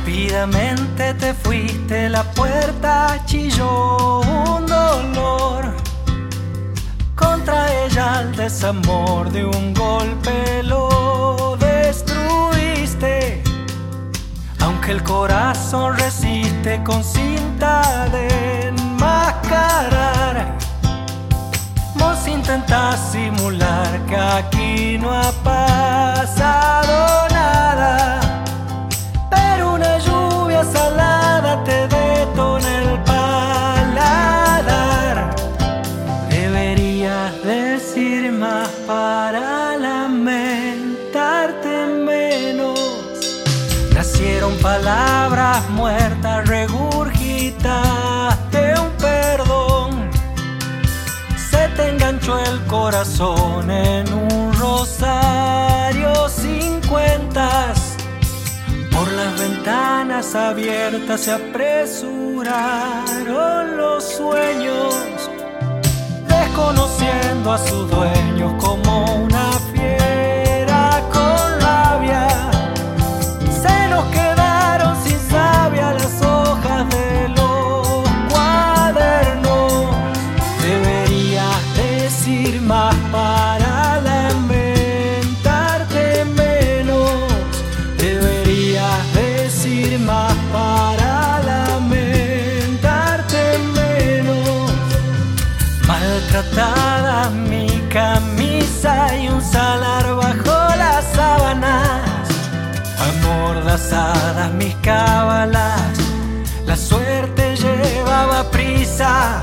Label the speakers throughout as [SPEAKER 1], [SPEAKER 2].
[SPEAKER 1] Rápidamente te fuiste, la puerta chilló un dolor. Contra ella el desamor de un golpe lo destruiste. Aunque el corazón resiste con cinta de enmascarar. Vos intentás simular que aquí no ha pasado Nacieron palabras muertas, regurgitaste un perdón. Se te enganchó el corazón en un rosario sin cuentas. Por las ventanas abiertas se apresuraron los sueños, desconociendo a sus dueños Maltratada mi camisa y un salar bajo las sábanas. Amordazadas mis cábalas, la suerte llevaba prisa.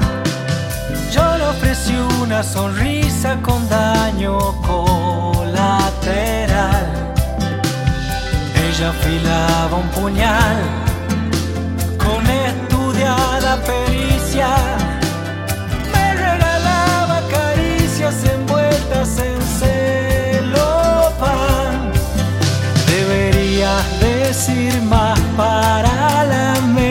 [SPEAKER 1] Yo le ofrecí una sonrisa con daño colateral. Ella afilaba un puñal decir más para la mente.